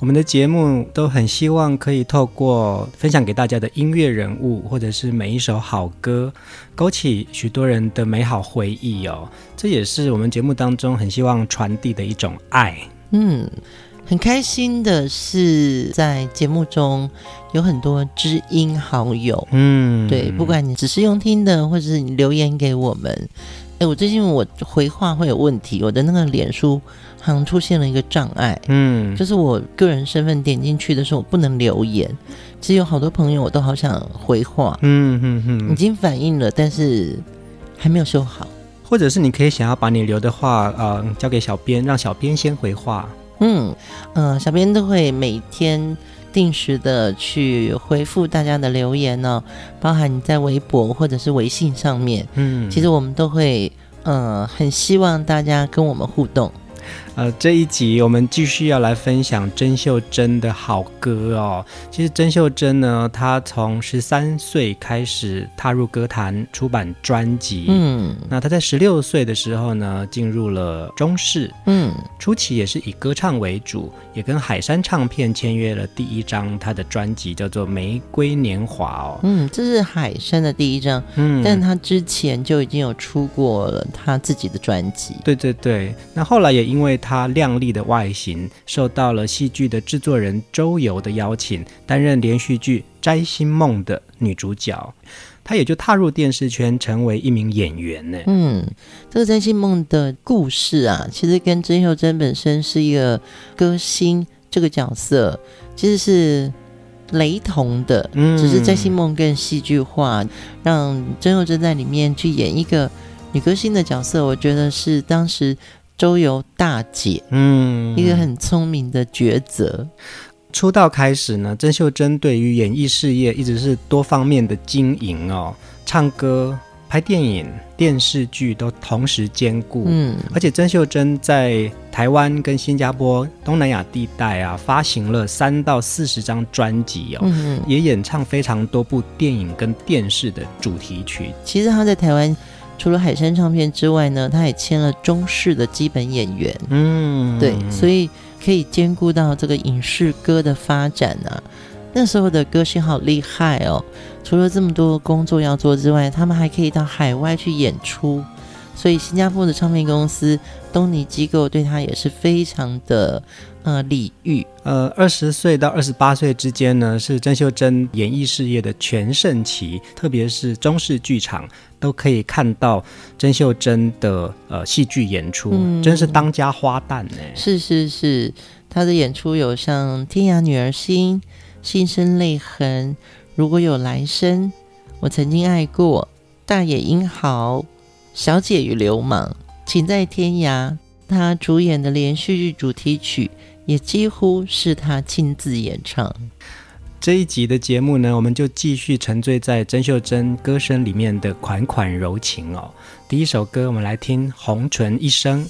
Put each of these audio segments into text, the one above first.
我们的节目都很希望可以透过分享给大家的音乐人物，或者是每一首好歌，勾起许多人的美好回忆哦。这也是我们节目当中很希望传递的一种爱。嗯，很开心的是，在节目中有很多知音好友。嗯，对，不管你只是用听的，或者是你留言给我们。哎，我最近我回话会有问题，我的那个脸书。好像出现了一个障碍，嗯，就是我个人身份点进去的时候，我不能留言。其实有好多朋友我都好想回话，嗯嗯嗯，已经反映了，但是还没有修好。或者是你可以想要把你留的话，呃，交给小编，让小编先回话。嗯嗯、呃，小编都会每天定时的去回复大家的留言呢、哦，包含你在微博或者是微信上面，嗯，其实我们都会，呃，很希望大家跟我们互动。呃，这一集我们继续要来分享甄秀珍的好歌哦。其实甄秀珍呢，她从十三岁开始踏入歌坛，出版专辑。嗯，那她在十六岁的时候呢，进入了中视。嗯，初期也是以歌唱为主，也跟海山唱片签约了第一张她的专辑，叫做《玫瑰年华》哦。嗯，这是海山的第一张。嗯，但她之前就已经有出过了她自己的专辑。对对对，那后来也因为她靓丽的外形，受到了戏剧的制作人周游的邀请，担任连续剧《摘星梦》的女主角，她也就踏入电视圈，成为一名演员呢。嗯，这个《摘星梦》的故事啊，其实跟曾秀珍本身是一个歌星这个角色，其实是雷同的，嗯，只是《摘星梦》更戏剧化，让曾秀珍在里面去演一个女歌星的角色，我觉得是当时。周游大姐，嗯，一个很聪明的抉择。出道开始呢，曾秀珍对于演艺事业一直是多方面的经营哦，唱歌、拍电影、电视剧都同时兼顾。嗯，而且曾秀珍在台湾跟新加坡、东南亚地带啊，发行了三到四十张专辑哦，嗯，也演唱非常多部电影跟电视的主题曲。其实她在台湾。除了海山唱片之外呢，他也签了中视的基本演员。嗯，对，所以可以兼顾到这个影视歌的发展啊。那时候的歌星好厉害哦，除了这么多工作要做之外，他们还可以到海外去演出。所以新加坡的唱片公司东尼机构对他也是非常的呃李煜。呃，二十岁到二十八岁之间呢，是甄秀珍演艺事业的全盛期，特别是中式剧场都可以看到甄秀珍的呃戏剧演出，嗯，真是当家花旦呢。是是是，她的演出有像《天涯女儿心》《心生泪痕》，如果有来生，我曾经爱过，大野英豪。小姐与流氓，请在天涯。她主演的连续剧主题曲也几乎是他亲自演唱。这一集的节目呢，我们就继续沉醉在甄秀珍歌声里面的款款柔情哦。第一首歌，我们来听《红唇一生》。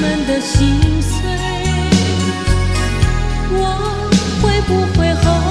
们的心碎。我会不会后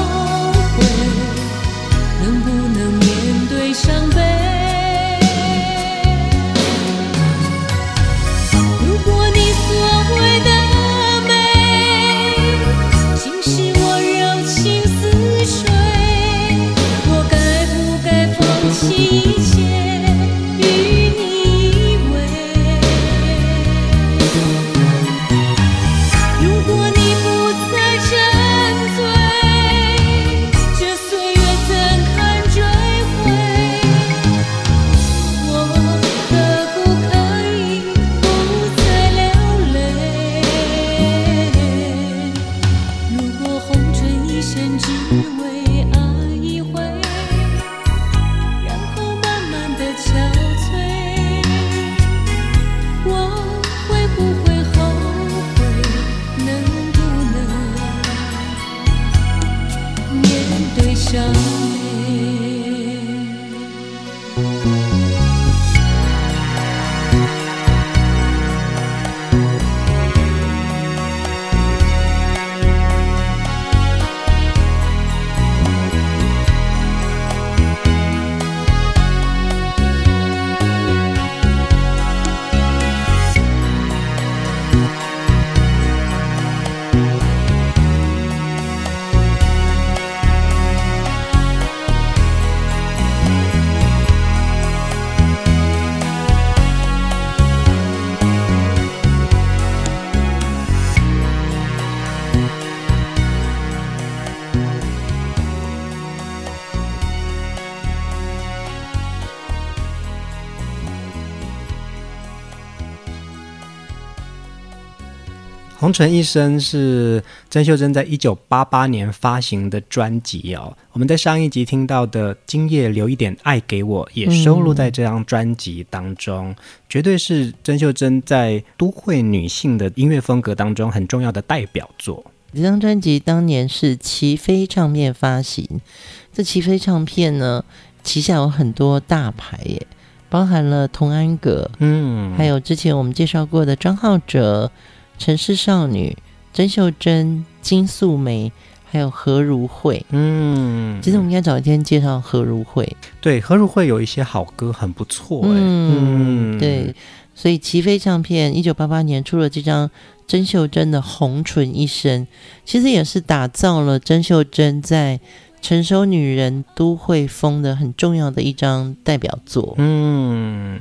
红尘一生是曾秀珍在一九八八年发行的专辑哦。我们在上一集听到的《今夜留一点爱给我》也收录在这张专辑当中，嗯、绝对是曾秀珍在都会女性的音乐风格当中很重要的代表作。这张专辑当年是齐飞唱片发行，这齐飞唱片呢，旗下有很多大牌耶，包含了童安格，嗯，还有之前我们介绍过的张浩哲。城市少女曾秀珍、金素梅，还有何如慧。嗯，其实我们应该找一天介绍何如慧。对，何如慧有一些好歌，很不错。嗯，嗯对。所以齐飞唱片一九八八年出了这张曾秀珍的《红唇一生》，其实也是打造了曾秀珍在成熟女人都会风的很重要的一张代表作。嗯。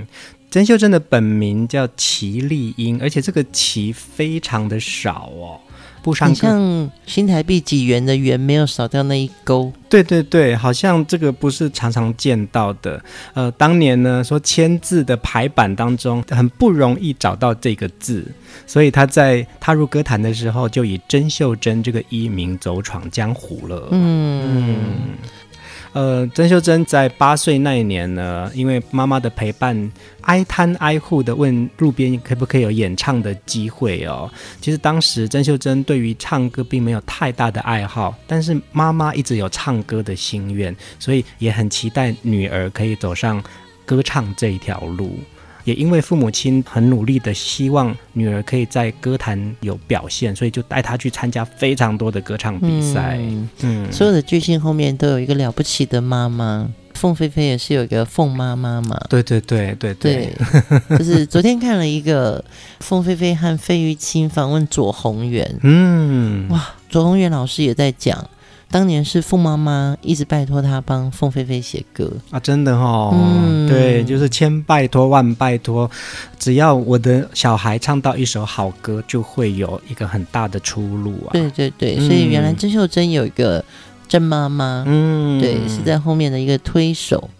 曾秀珍的本名叫齐丽英，而且这个“齐”非常的少哦。不上歌，像新台币几元的元没有少掉那一勾。对对对，好像这个不是常常见到的。呃，当年呢说签字的排版当中很不容易找到这个字，所以他在踏入歌坛的时候就以曾秀珍这个艺名走闯江湖了。嗯。嗯呃，曾秀珍在八岁那一年呢，因为妈妈的陪伴，挨摊挨户的问路边可不可以有演唱的机会哦。其实当时曾秀珍对于唱歌并没有太大的爱好，但是妈妈一直有唱歌的心愿，所以也很期待女儿可以走上歌唱这一条路。也因为父母亲很努力的希望女儿可以在歌坛有表现，所以就带她去参加非常多的歌唱比赛。嗯，嗯，所有的巨星后面都有一个了不起的妈妈，凤飞飞也是有一个凤妈妈嘛。对对对对对，对就是昨天看了一个凤飞飞和费玉清访问左宏元。嗯，哇，左宏元老师也在讲。当年是凤妈妈一直拜托他帮凤飞飞写歌。啊，真的哦，嗯、对，就是千拜托万拜托，只要我的小孩唱到一首好歌，就会有一个很大的出路啊。对对对，所以原来曾秀珍有一个郑妈妈，嗯，对，是在后面的一个推手，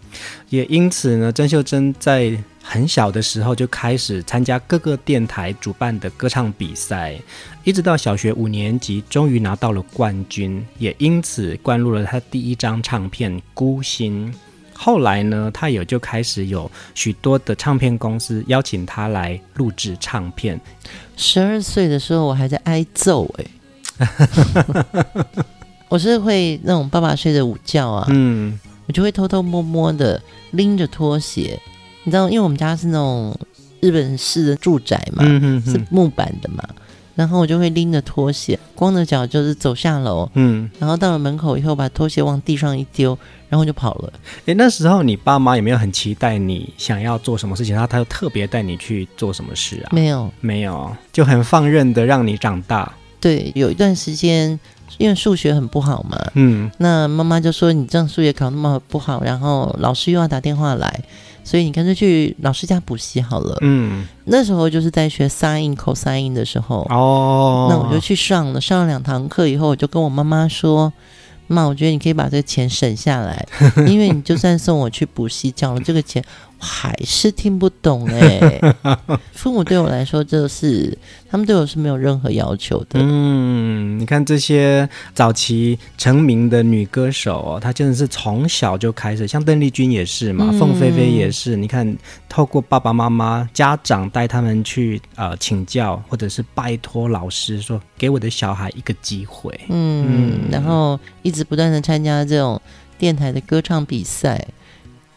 也因此呢，郑秀珍在。很小的时候就开始参加各个电台主办的歌唱比赛，一直到小学五年级，终于拿到了冠军，也因此灌入了他第一张唱片《孤星》。后来呢，他也就开始有许多的唱片公司邀请他来录制唱片。十二岁的时候，我还在挨揍哎，我是会那种爸爸睡着午觉啊，嗯，我就会偷偷摸摸的拎着拖鞋。你知道，因为我们家是那种日本式的住宅嘛，嗯、哼哼是木板的嘛，然后我就会拎着拖鞋，光着脚就是走下楼，嗯，然后到了门口以后，把拖鞋往地上一丢，然后就跑了。诶，那时候你爸妈有没有很期待你想要做什么事情？然后他就特别带你去做什么事啊？没有，没有，就很放任的让你长大。对，有一段时间因为数学很不好嘛，嗯，那妈妈就说你这样数学考那么不好，然后老师又要打电话来。所以你干脆去老师家补习好了。嗯，那时候就是在学 sin、cosine 的时候。哦，那我就去上了，上了两堂课以后，我就跟我妈妈说：“妈，我觉得你可以把这个钱省下来，因为你就算送我去补习，缴了这个钱。”还是听不懂哎，父母对我来说就是，他们对我是没有任何要求的。嗯，你看这些早期成名的女歌手哦，她真的是从小就开始，像邓丽君也是嘛，凤飞飞也是。你看，透过爸爸妈妈、家长带他们去呃请教，或者是拜托老师说，给我的小孩一个机会。嗯，嗯，然后一直不断的参加这种电台的歌唱比赛。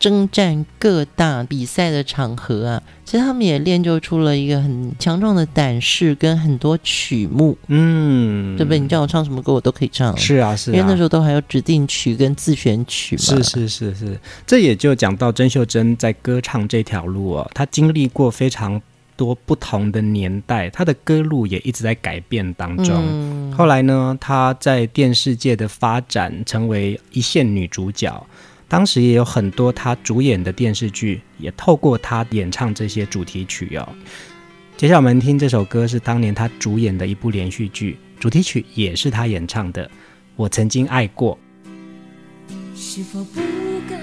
征战各大比赛的场合啊，其实他们也练就出了一个很强壮的胆识跟很多曲目，嗯，对不对？你叫我唱什么歌，我都可以唱。是啊，是啊，因为那时候都还有指定曲跟自选曲嘛。是是是是，这也就讲到曾秀珍在歌唱这条路哦，她经历过非常多不同的年代，她的歌路也一直在改变当中。嗯，后来呢，她在电视界的发展成为一线女主角。当时也有很多他主演的电视剧，也透过他演唱这些主题曲哦。接下来我们听这首歌，是当年他主演的一部连续剧，主题曲也是他演唱的。我曾经爱过。是否不该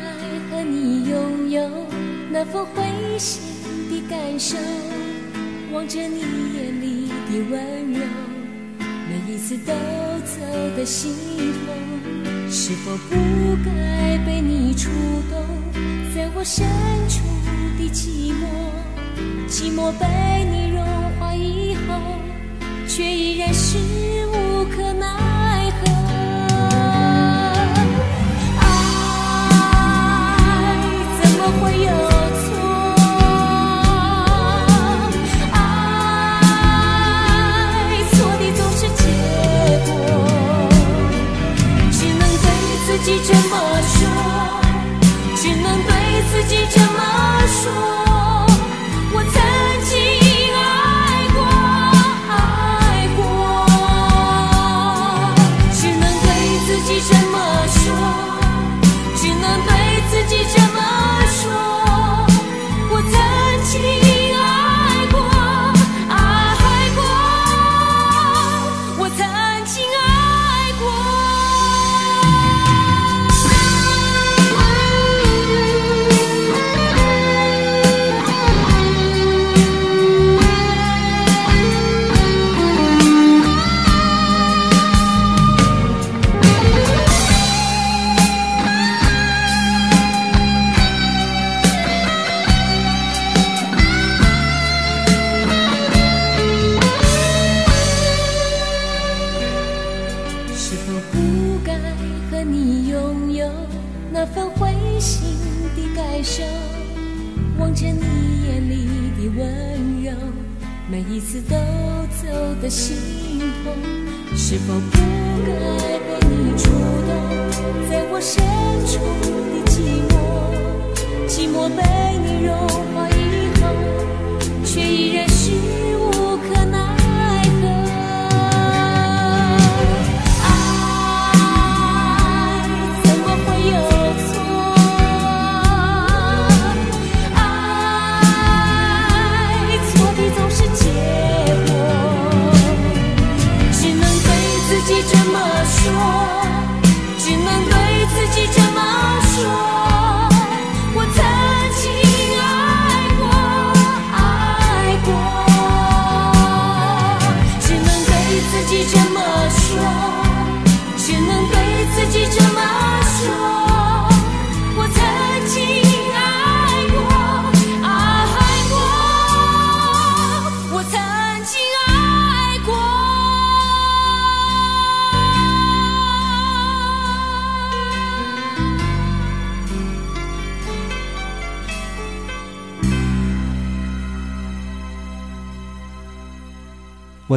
和你拥有那份灰心的感受？望着你眼里的温柔，每一次都走得心痛。是否不该被你触动，在我深处的寂寞，寂寞被你融化以后，却依然是无可奈自己这么说。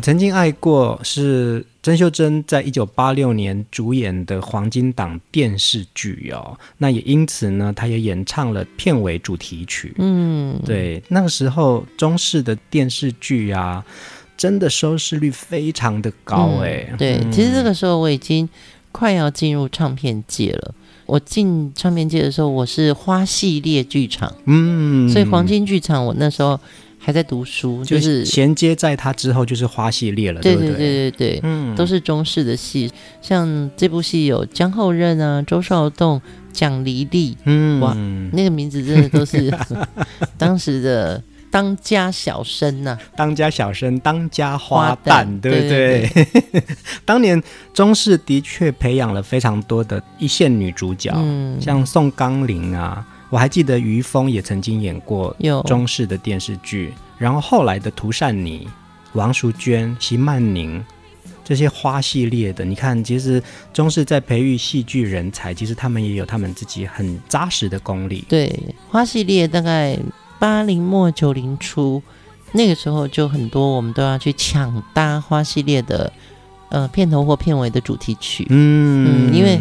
我曾经爱过，是曾秀珍在一九八六年主演的黄金档电视剧哦。那也因此呢，她也演唱了片尾主题曲。嗯，对，那个时候中式的电视剧啊，真的收视率非常的高哎、嗯。对，其实这个时候我已经快要进入唱片界了。我进唱片界的时候，我是花系列剧场，嗯，所以黄金剧场我那时候。还在读书，就是衔接在他之后就是花系列了，对对对？对对，嗯，都是中式的戏，像这部戏有江厚任啊、周少栋、蒋黎丽，嗯，哇，那个名字真的都是 当时的当家小生呐、啊，当家小生、当家花旦，对不对？对对对。当年中视的确培养了非常多的一线女主角，嗯，像宋刚龄啊。我还记得于峰也曾经演过中式的电视剧，然后后来的涂善妮、王淑娟、席曼宁这些花系列的，你看，其实中式在培育戏剧人才，其实他们也有他们自己很扎实的功力。对，花系列大概八零末九零初那个时候就很多，我们都要去抢搭花系列的呃片头或片尾的主题曲。嗯，嗯，因为。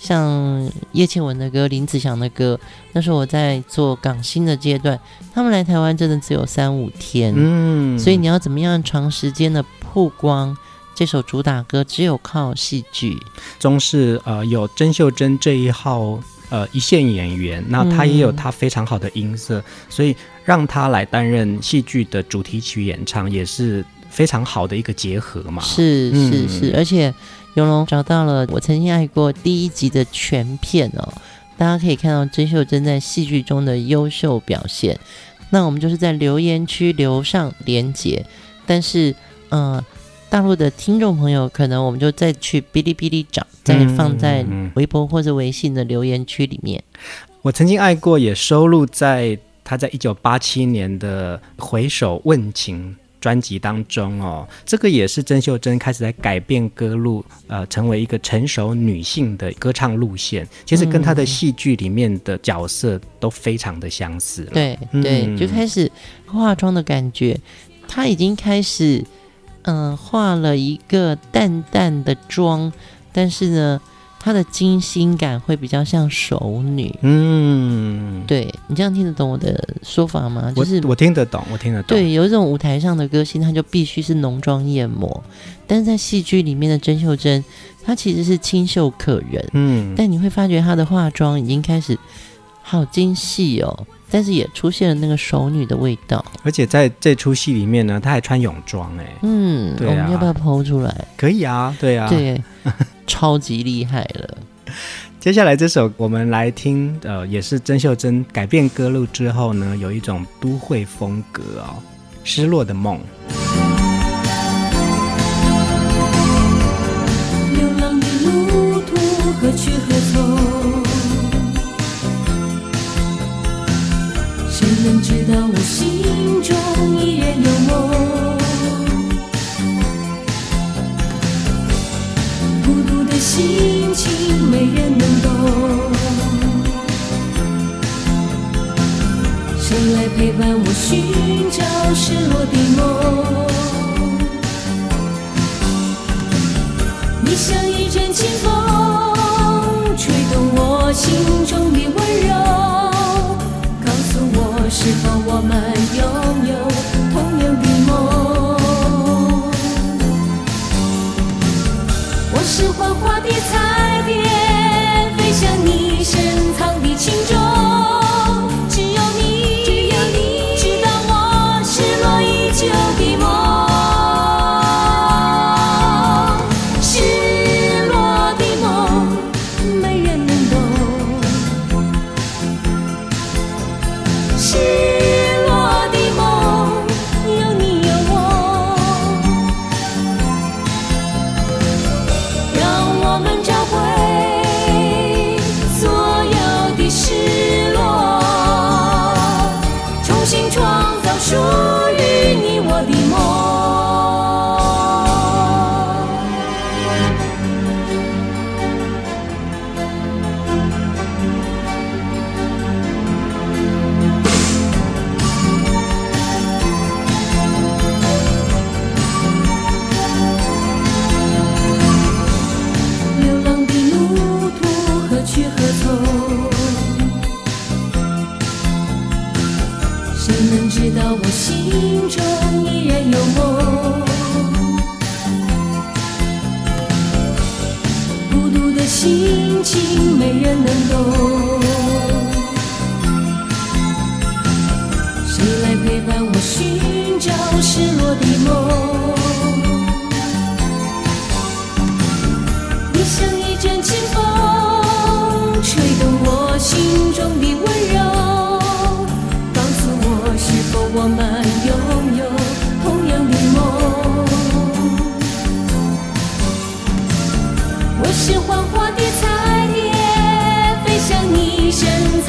像叶倩文的歌、林子祥的歌，那时候我在做港星的阶段，他们来台湾真的只有三五天，嗯，所以你要怎么样长时间的曝光这首主打歌，只有靠戏剧。中视呃有甄秀珍这一号呃一线演员，那他也有他非常好的音色，嗯、所以让他来担任戏剧的主题曲演唱，也是非常好的一个结合嘛。是是是，嗯、而且。永龙找到了我曾经爱过第一集的全片哦，大家可以看到甄秀珍在戏剧中的优秀表现。那我们就是在留言区留上连结，但是，呃，大陆的听众朋友可能我们就再去哔哩哔哩找，再放在微博或者微信的留言区里面。我曾经爱过也收录在他在一九八七年的《回首问情》。专辑当中哦，这个也是曾秀珍开始在改变歌路，呃，成为一个成熟女性的歌唱路线。其实跟她的戏剧里面的角色都非常的相似。对对，就开始化妆的感觉，她已经开始嗯、呃、化了一个淡淡的妆，但是呢。她的精心感会比较像熟女，嗯，对，你这样听得懂我的说法吗？就是我，我听得懂，我听得懂。对，有一种舞台上的歌星，她就必须是浓妆艳抹，但是在戏剧里面的甄秀珍，她其实是清秀可人，嗯，但你会发觉她的化妆已经开始好精细哦，但是也出现了那个熟女的味道。而且在这出戏里面呢，她还穿泳装，哎，嗯，对啊，我们要不要剖出来？可以啊，对啊，对。超级厉害了！接下来这首我们来听，呃，也是曾秀珍改变歌路之后呢，有一种都会风格哦，《失落的梦》。流浪的路途何去何从？谁能知道我心中依然有梦？心情没人能懂谁来陪伴我寻找失落的梦？你像一阵清风吹动我心中的温柔告诉我是否我们谁能知道我心中依然有梦孤独的心情没人能懂？谁来陪伴我寻找失落的梦你？像一阵清风吹动我心中的温柔是否我们拥有同样的梦？我是黄花的彩蝶飞向你身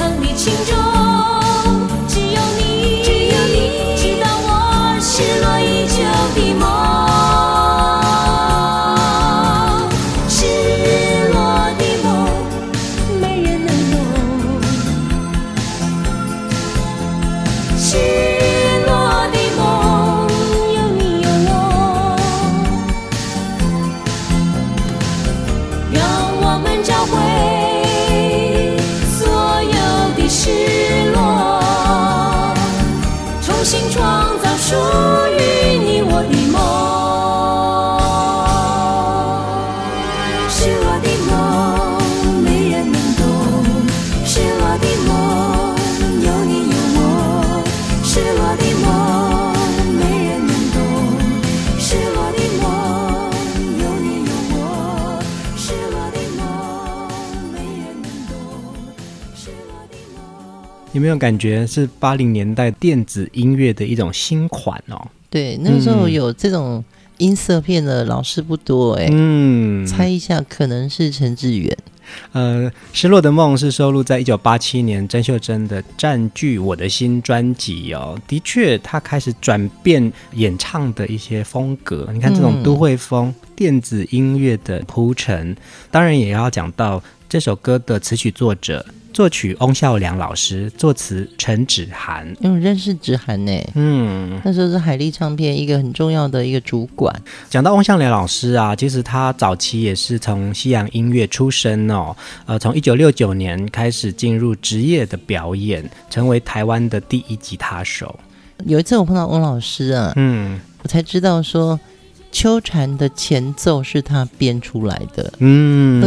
感觉是八零年代电子音乐的一种新款哦？对，那时候有这种音色片的老师不多哎。嗯，猜一下，可能是陈志远。呃，《失落的梦》是收录在一九八七年曾秀珍的《占据我的心》专辑哦。的确，他开始转变演唱的一些风格。你看这种都会风、嗯、电子音乐的铺陈，当然也要讲到这首歌的词曲作者。作曲翁孝良老师，作词陈芷涵。因为认识芷涵呢，嗯，那时候是海力唱片一个很重要的一个主管。讲到翁孝良老师啊，其实他早期也是从西洋音乐出身哦，呃，从一九六九年开始进入职业的表演，成为台湾的第一吉他手。有一次我碰到翁老师啊，嗯，我才知道说。秋蝉的前奏是他编出来的，嗯，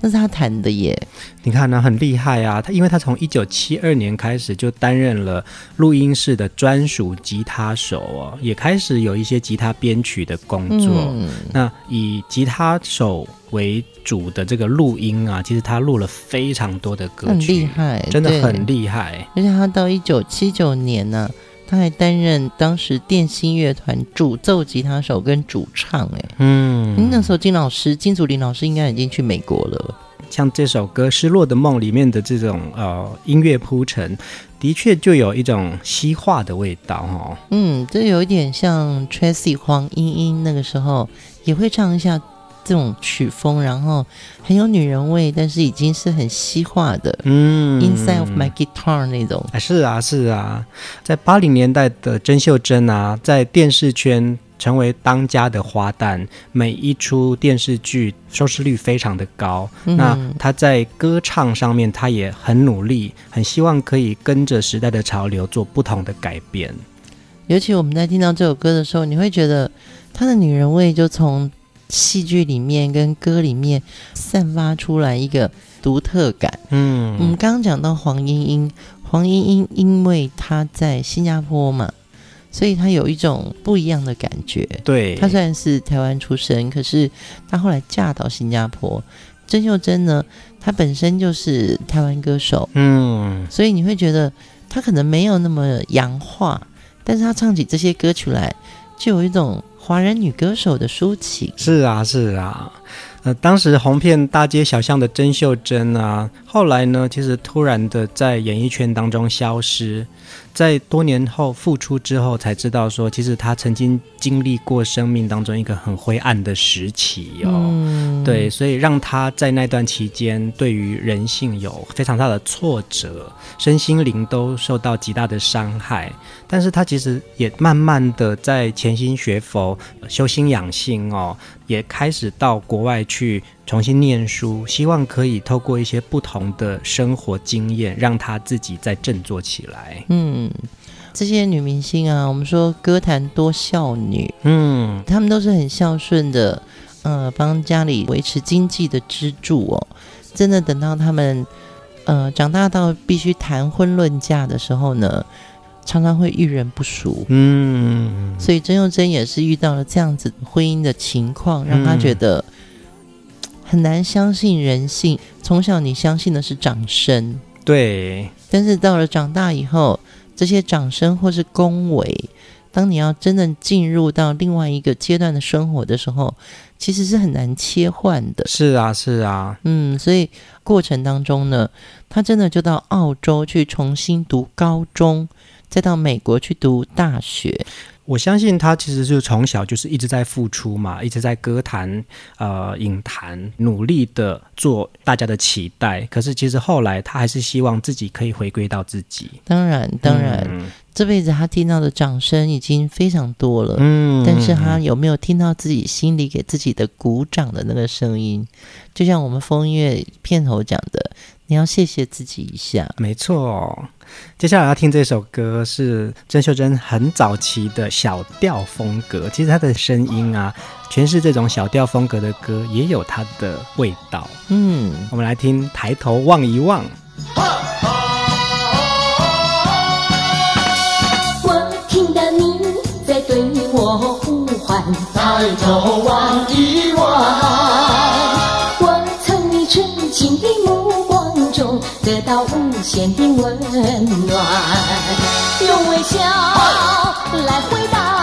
那是他弹的耶。你看呢，很厉害啊！他因为他从一九七二年开始就担任了录音室的专属吉他手哦，也开始有一些吉他编曲的工作。嗯、那以吉他手为主的这个录音啊，其实他录了非常多的歌曲，很厉害，真的很厉害。而且他到一九七九年呢、啊。他还担任当时电心乐团主奏吉他手跟主唱，哎，嗯，那时候金老师金祖林老师应该已经去美国了。像这首歌《失落的梦》里面的这种呃音乐铺陈，的确就有一种西化的味道哦。嗯，这有一点像 Tracy 黄莺莺那个时候也会唱一下这种曲风，然后很有女人味，但是已经是很西化的，嗯，Inside of My Guitar 那种。是啊，是啊，在八零年代的曾秀珍啊，在电视圈成为当家的花旦，每一出电视剧收视率非常的高。嗯、那她在歌唱上面，她也很努力，很希望可以跟着时代的潮流做不同的改变。尤其我们在听到这首歌的时候，你会觉得她的女人味就从戏剧里面跟歌里面散发出来一个独特感。嗯，我们刚刚讲到黄莺莺，黄莺莺因为她在新加坡嘛，所以她有一种不一样的感觉。对，她虽然是台湾出生，可是她后来嫁到新加坡。曾秀珍呢，她本身就是台湾歌手，嗯，所以你会觉得她可能没有那么洋化，但是她唱起这些歌曲来，就有一种。华人女歌手的抒情，是啊，是啊。呃，当时红遍大街小巷的甄秀珍啊，后来呢，其实突然的在演艺圈当中消失。在多年后复出之后，才知道说，其实他曾经经历过生命当中一个很灰暗的时期哦。嗯、对，所以让他在那段期间对于人性有非常大的挫折，身心灵都受到极大的伤害。但是他其实也慢慢的在潜心学佛、修心养性哦，也开始到国外去重新念书，希望可以透过一些不同的生活经验，让她自己再振作起来。嗯，这些女明星啊，我们说歌坛多孝女，嗯，她们都是很孝顺的，呃，帮家里维持经济的支柱哦。真的等到她们呃长大到必须谈婚论嫁的时候呢，常常会遇人不淑。嗯，所以曾幼珍也是遇到了这样子婚姻的情况，让她觉得。很难相信人性。从小你相信的是掌声，对。但是到了长大以后，这些掌声或是恭维，当你要真正进入到另外一个阶段的生活的时候，其实是很难切换的。是啊，是啊。嗯，所以过程当中呢，他真的就到澳洲去重新读高中，再到美国去读大学。我相信他其实就从小就是一直在付出嘛，一直在歌坛、呃影坛努力的做大家的期待。可是其实后来他还是希望自己可以回归到自己。当然，当然，嗯、这辈子他听到的掌声已经非常多了。嗯，但是他有没有听到自己心里给自己的鼓掌的那个声音？就像我们风月片头讲的，你要谢谢自己一下。没错。接下来要听这首歌是郑秀珍很早期的小调风格，其实她的声音啊，全是这种小调风格的歌，也有它的味道。嗯，我们来听《抬头望一望》。我听到你在对我呼唤，抬头望一望。得到无限的温暖，用微笑来回答，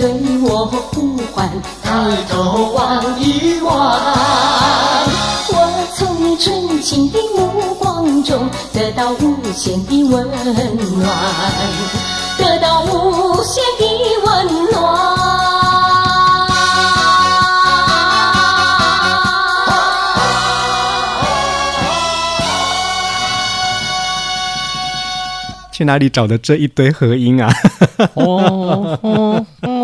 对我呼唤，抬头望一望，我从你纯情的目光中得到无限的温暖，得到无限的温暖。去哪里找的这一堆合音啊？哦 哦哦！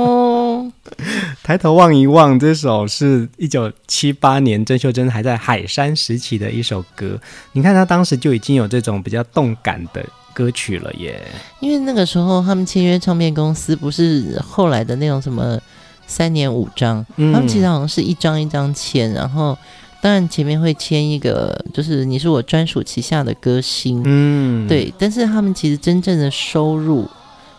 抬头望一望，这首是一九七八年郑秀珍还在海山时期的一首歌。你看，她当时就已经有这种比较动感的歌曲了耶。因为那个时候他们签约唱片公司不是后来的那种什么三年五张，嗯、他们其实好像是一张一张签，然后。当然，前面会签一个，就是你是我专属旗下的歌星，嗯，对。但是他们其实真正的收入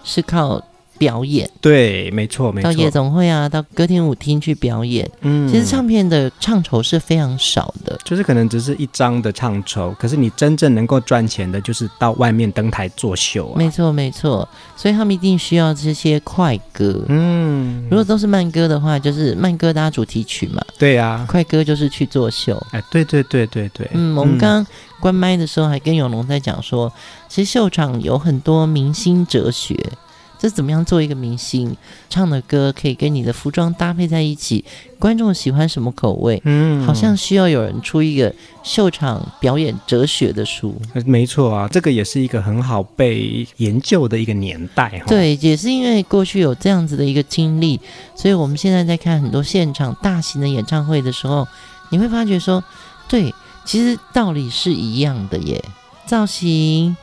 是靠表演，对，没错，没错。到夜总会啊，到歌厅舞厅去表演，嗯，其实唱片的唱酬是非常少的，就是可能只是一张的唱酬，可是你真正能够赚钱的，就是到外面登台作秀啊。没错，没错。所以他们一定需要这些快歌，嗯，如果都是慢歌的话，就是慢歌搭主题曲嘛，对呀，啊，快歌就是去作秀，哎，对对对对对，嗯，我们刚刚关麦的时候还跟永龙在讲说，其实秀场有很多明星哲学。这怎么样做一个明星？唱的歌可以跟你的服装搭配在一起，观众喜欢什么口味？嗯，好像需要有人出一个秀场表演哲学的书。没错啊，这个也是一个很好被研究的一个年代。对，也是因为过去有这样子的一个经历，所以我们现在在看很多现场大型的演唱会的时候，你会发觉说，对，其实道理是一样的耶，造型。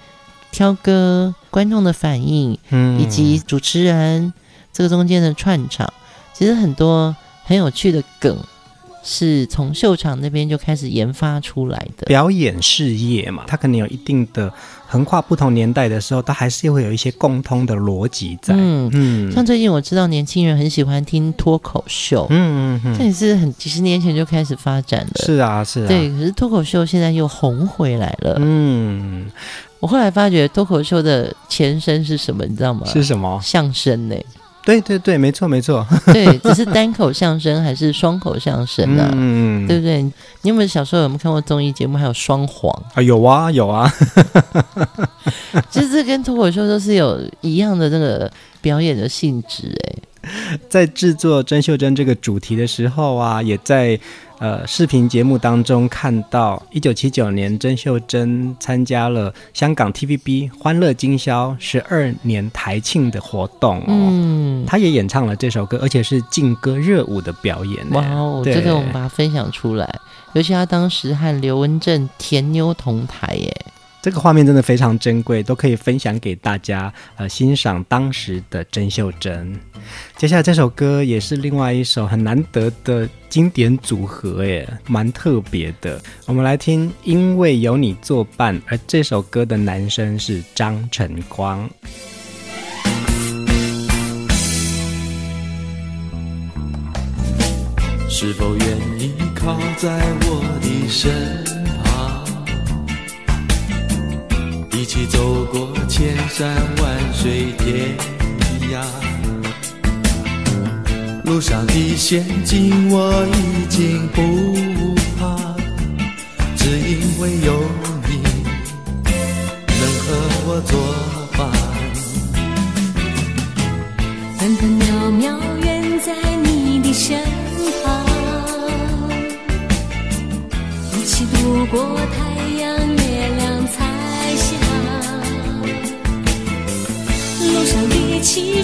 挑歌、观众的反应，嗯，以及主持人这个中间的串场，其实很多很有趣的梗，是从秀场那边就开始研发出来的。表演事业嘛，它可能有一定的横跨不同年代的时候，它还是会有一些共通的逻辑在。嗯嗯，像最近我知道年轻人很喜欢听脱口秀，嗯嗯嗯，这也是很几十年前就开始发展的。是啊是啊，对，可是脱口秀现在又红回来了。嗯。我后来发觉脱口秀的前身是什么，你知道吗？是什么？相声呢？对对对，没错没错。对，只是单口相声还是双口相声呢？嗯，对不对？你有没有小时候有没有看过综艺节目？还有双簧啊？有啊有啊。其实这跟脱口秀都是有一样的那个表演的性质哎。在制作甄秀珍这个主题的时候啊，也在。呃，视频节目当中看到，一九七九年甄秀珍参加了香港 TVB《欢乐今宵》十二年台庆的活动哦，嗯，她也演唱了这首歌，而且是劲歌热舞的表演。哇哦，这个我们把它分享出来，尤其她当时和刘文正甜妞同台耶。这个画面真的非常珍贵，都可以分享给大家，呃，欣赏当时的曾秀珍。接下来这首歌也是另外一首很难得的经典组合，耶，蛮特别的。我们来听《因为有你作伴》，而这首歌的男声是张晨光。是否愿意靠在我的身？一起走过千山万水天涯，路上的险境我已经不怕，只因为有你能和我作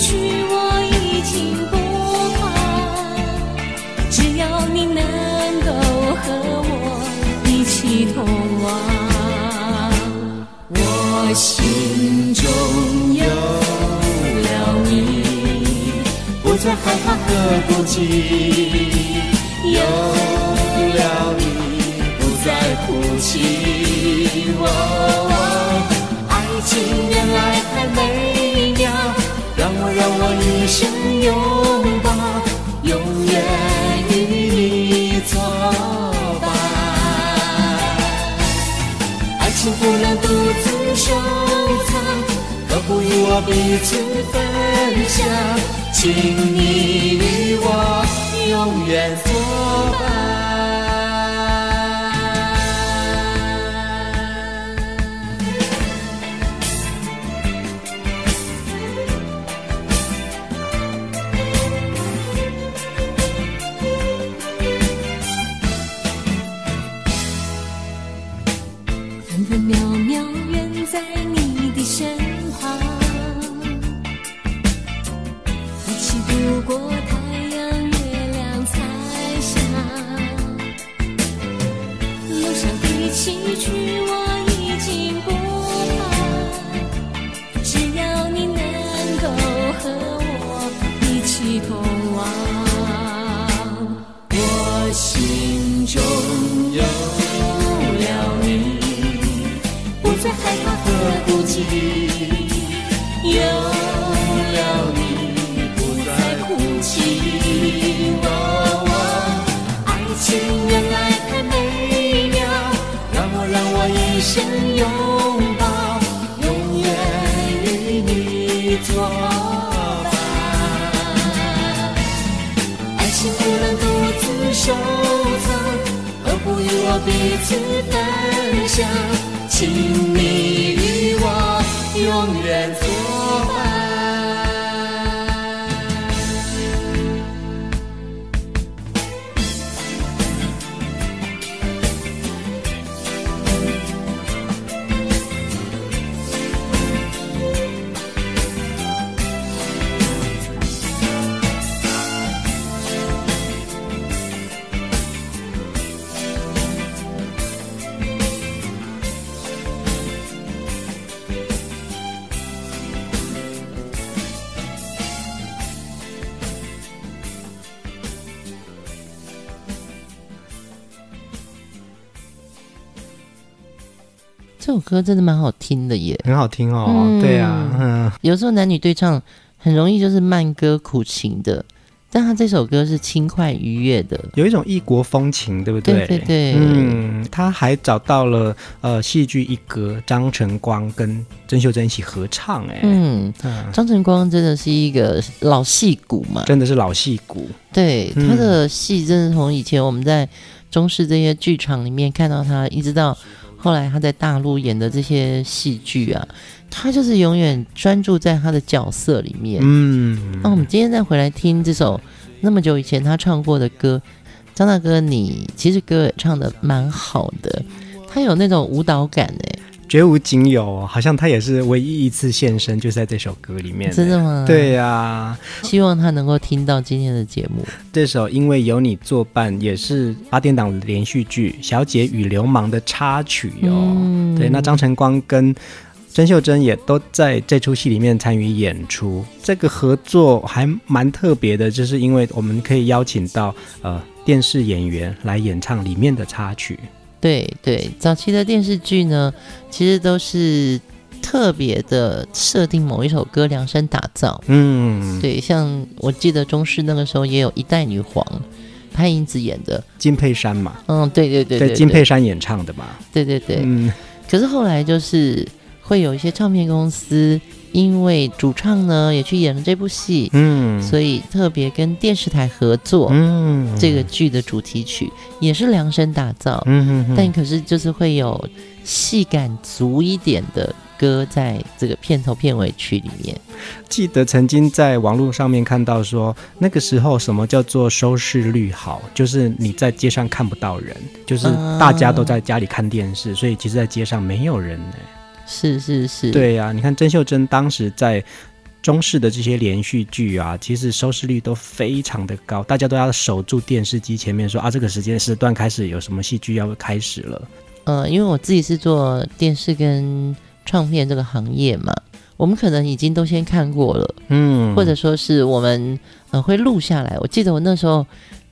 的崎岖我已经不怕，只要你能够和我一起同往。我心中有了你，不再害怕和孤寂；有了你，不再哭泣。哦，爱情原来太美。我一生拥抱，永远与你作伴。爱情不能独自收藏，何不与我彼此分享，请你与我永远作伴。这首歌真的蛮好听的耶，很好听哦。嗯、对、啊，嗯，有时候男女对唱很容易就是慢歌苦情的，但他这首歌是轻快愉悦的，有一种异国风情，对不对？对对对，嗯，他还找到了呃戏剧一哥张晨光跟曾秀珍一起合唱，哎，嗯，张晨光真的是一个老戏骨嘛，真的是老戏骨，对，他的戏真的从以前我们在中视这些剧场里面看到他，一直到。后来他在大陆演的这些戏剧啊，他就是永远专注在他的角色里面。嗯，那我们今天再回来听这首那么久以前他唱过的歌，张大哥，你其实歌也唱的蛮好的，他有那种舞蹈感哎。绝无仅有，好像他也是唯一一次现身，就在这首歌里面。真的吗？对呀、啊，希望他能够听到今天的节目。这首因为有你作伴，也是八点档连续剧《小姐与流氓》的插曲哟、哦。嗯、对，那张晨光跟曾秀珍也都在这出戏里面参与演出。这个合作还蛮特别的，就是因为我们可以邀请到呃电视演员来演唱里面的插曲。对对，早期的电视剧呢，其实都是特别的设定某一首歌量身打造。嗯，对，像我记得中视那个时候也有一代女皇潘迎紫演的金佩珊嘛。嗯，对对对对，对金佩珊演唱的嘛。对对对。嗯，可是后来就是会有一些唱片公司。因为主唱呢也去演了这部戏，嗯，所以特别跟电视台合作，嗯，这个剧的主题曲也是量身打造，嗯哼哼，但可是就是会有戏感足一点的歌在这个片头片尾曲里面。记得曾经在网络上面看到说，那个时候什么叫做收视率好，就是你在街上看不到人，就是大家都在家里看电视，所以其实在街上没有人呢。是是是，对呀、啊，你看曾秀珍当时在中式的这些连续剧啊，其实收视率都非常的高，大家都要守住电视机前面说啊，这个时间时段开始有什么戏剧要开始了。呃，因为我自己是做电视跟唱片这个行业嘛，我们可能已经都先看过了，嗯，或者说是我们呃会录下来。我记得我那时候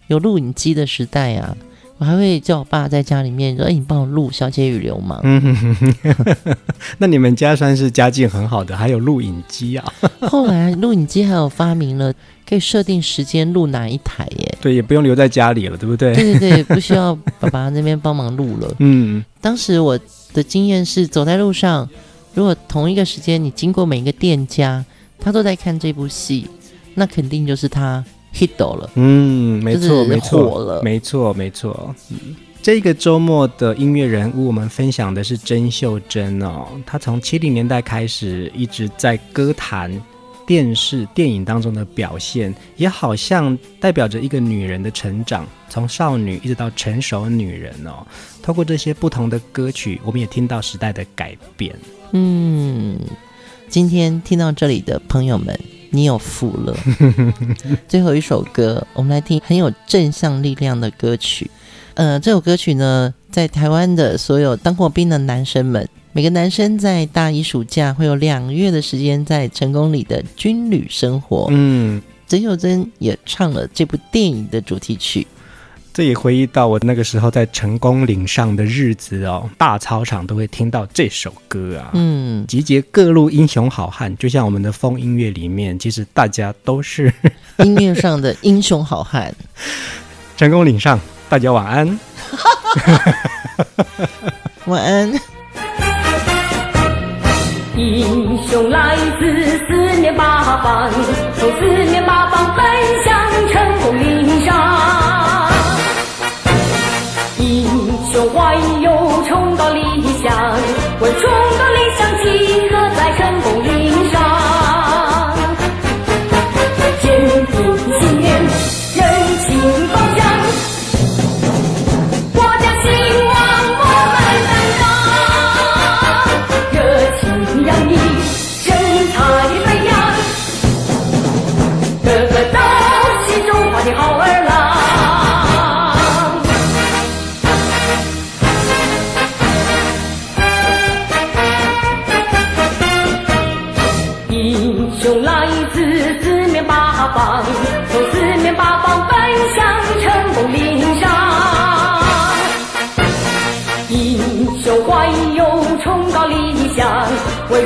有录影机的时代啊。我还会叫我爸在家里面说：“哎，你帮我录《小姐与流氓》。”嗯哼哼哼，那你们家算是家境很好的，还有录影机啊。后来录影机还有发明了，可以设定时间录哪一台耶？对，也不用留在家里了，对不对？对对对，不需要爸爸那边帮忙录了。嗯，当时我的经验是走在路上。如果同一个时间你经过每一个店家，他都在看这部戏，那肯定就是他 hit 了。嗯，没错，没错了，没错，没错。嗯，这个周末的音乐人物，我们分享的是甄秀珍哦。她从七零年代开始一直在歌坛。电视、电影当中的表现，也好像代表着一个女人的成长，从少女一直到成熟女人哦。透过这些不同的歌曲，我们也听到时代的改变。嗯，今天听到这里的朋友们，你有福了。最后一首歌，我们来听很有正向力量的歌曲。呃，这首歌曲呢，在台湾的所有当过兵的男生们。每个男生在大一暑假会有两个月的时间在成功里的军旅生活。嗯，曾秀珍也唱了这部电影的主题曲，这也回忆到我那个时候在成功岭上的日子哦，大操场都会听到这首歌啊。嗯，集结各路英雄好汉，就像我们的风音乐里面，其实大家都是 音乐上的英雄好汉。成功岭上，大家晚安。晚安。英雄来自四面八方，从四面八方奔向成功岭上。胸怀有崇高理想，为崇高理想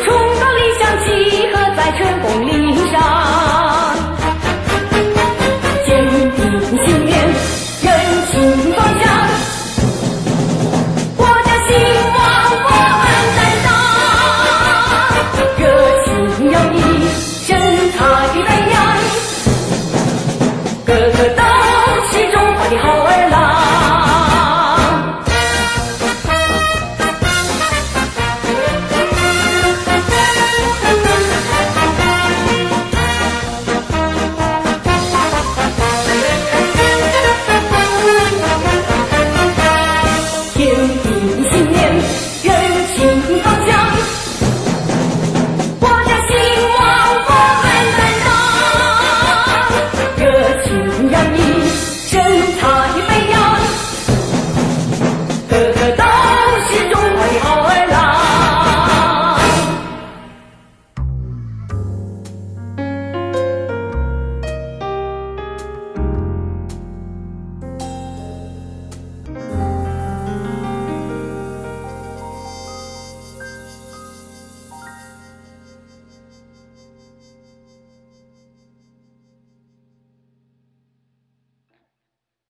崇高理想，集合在成功里。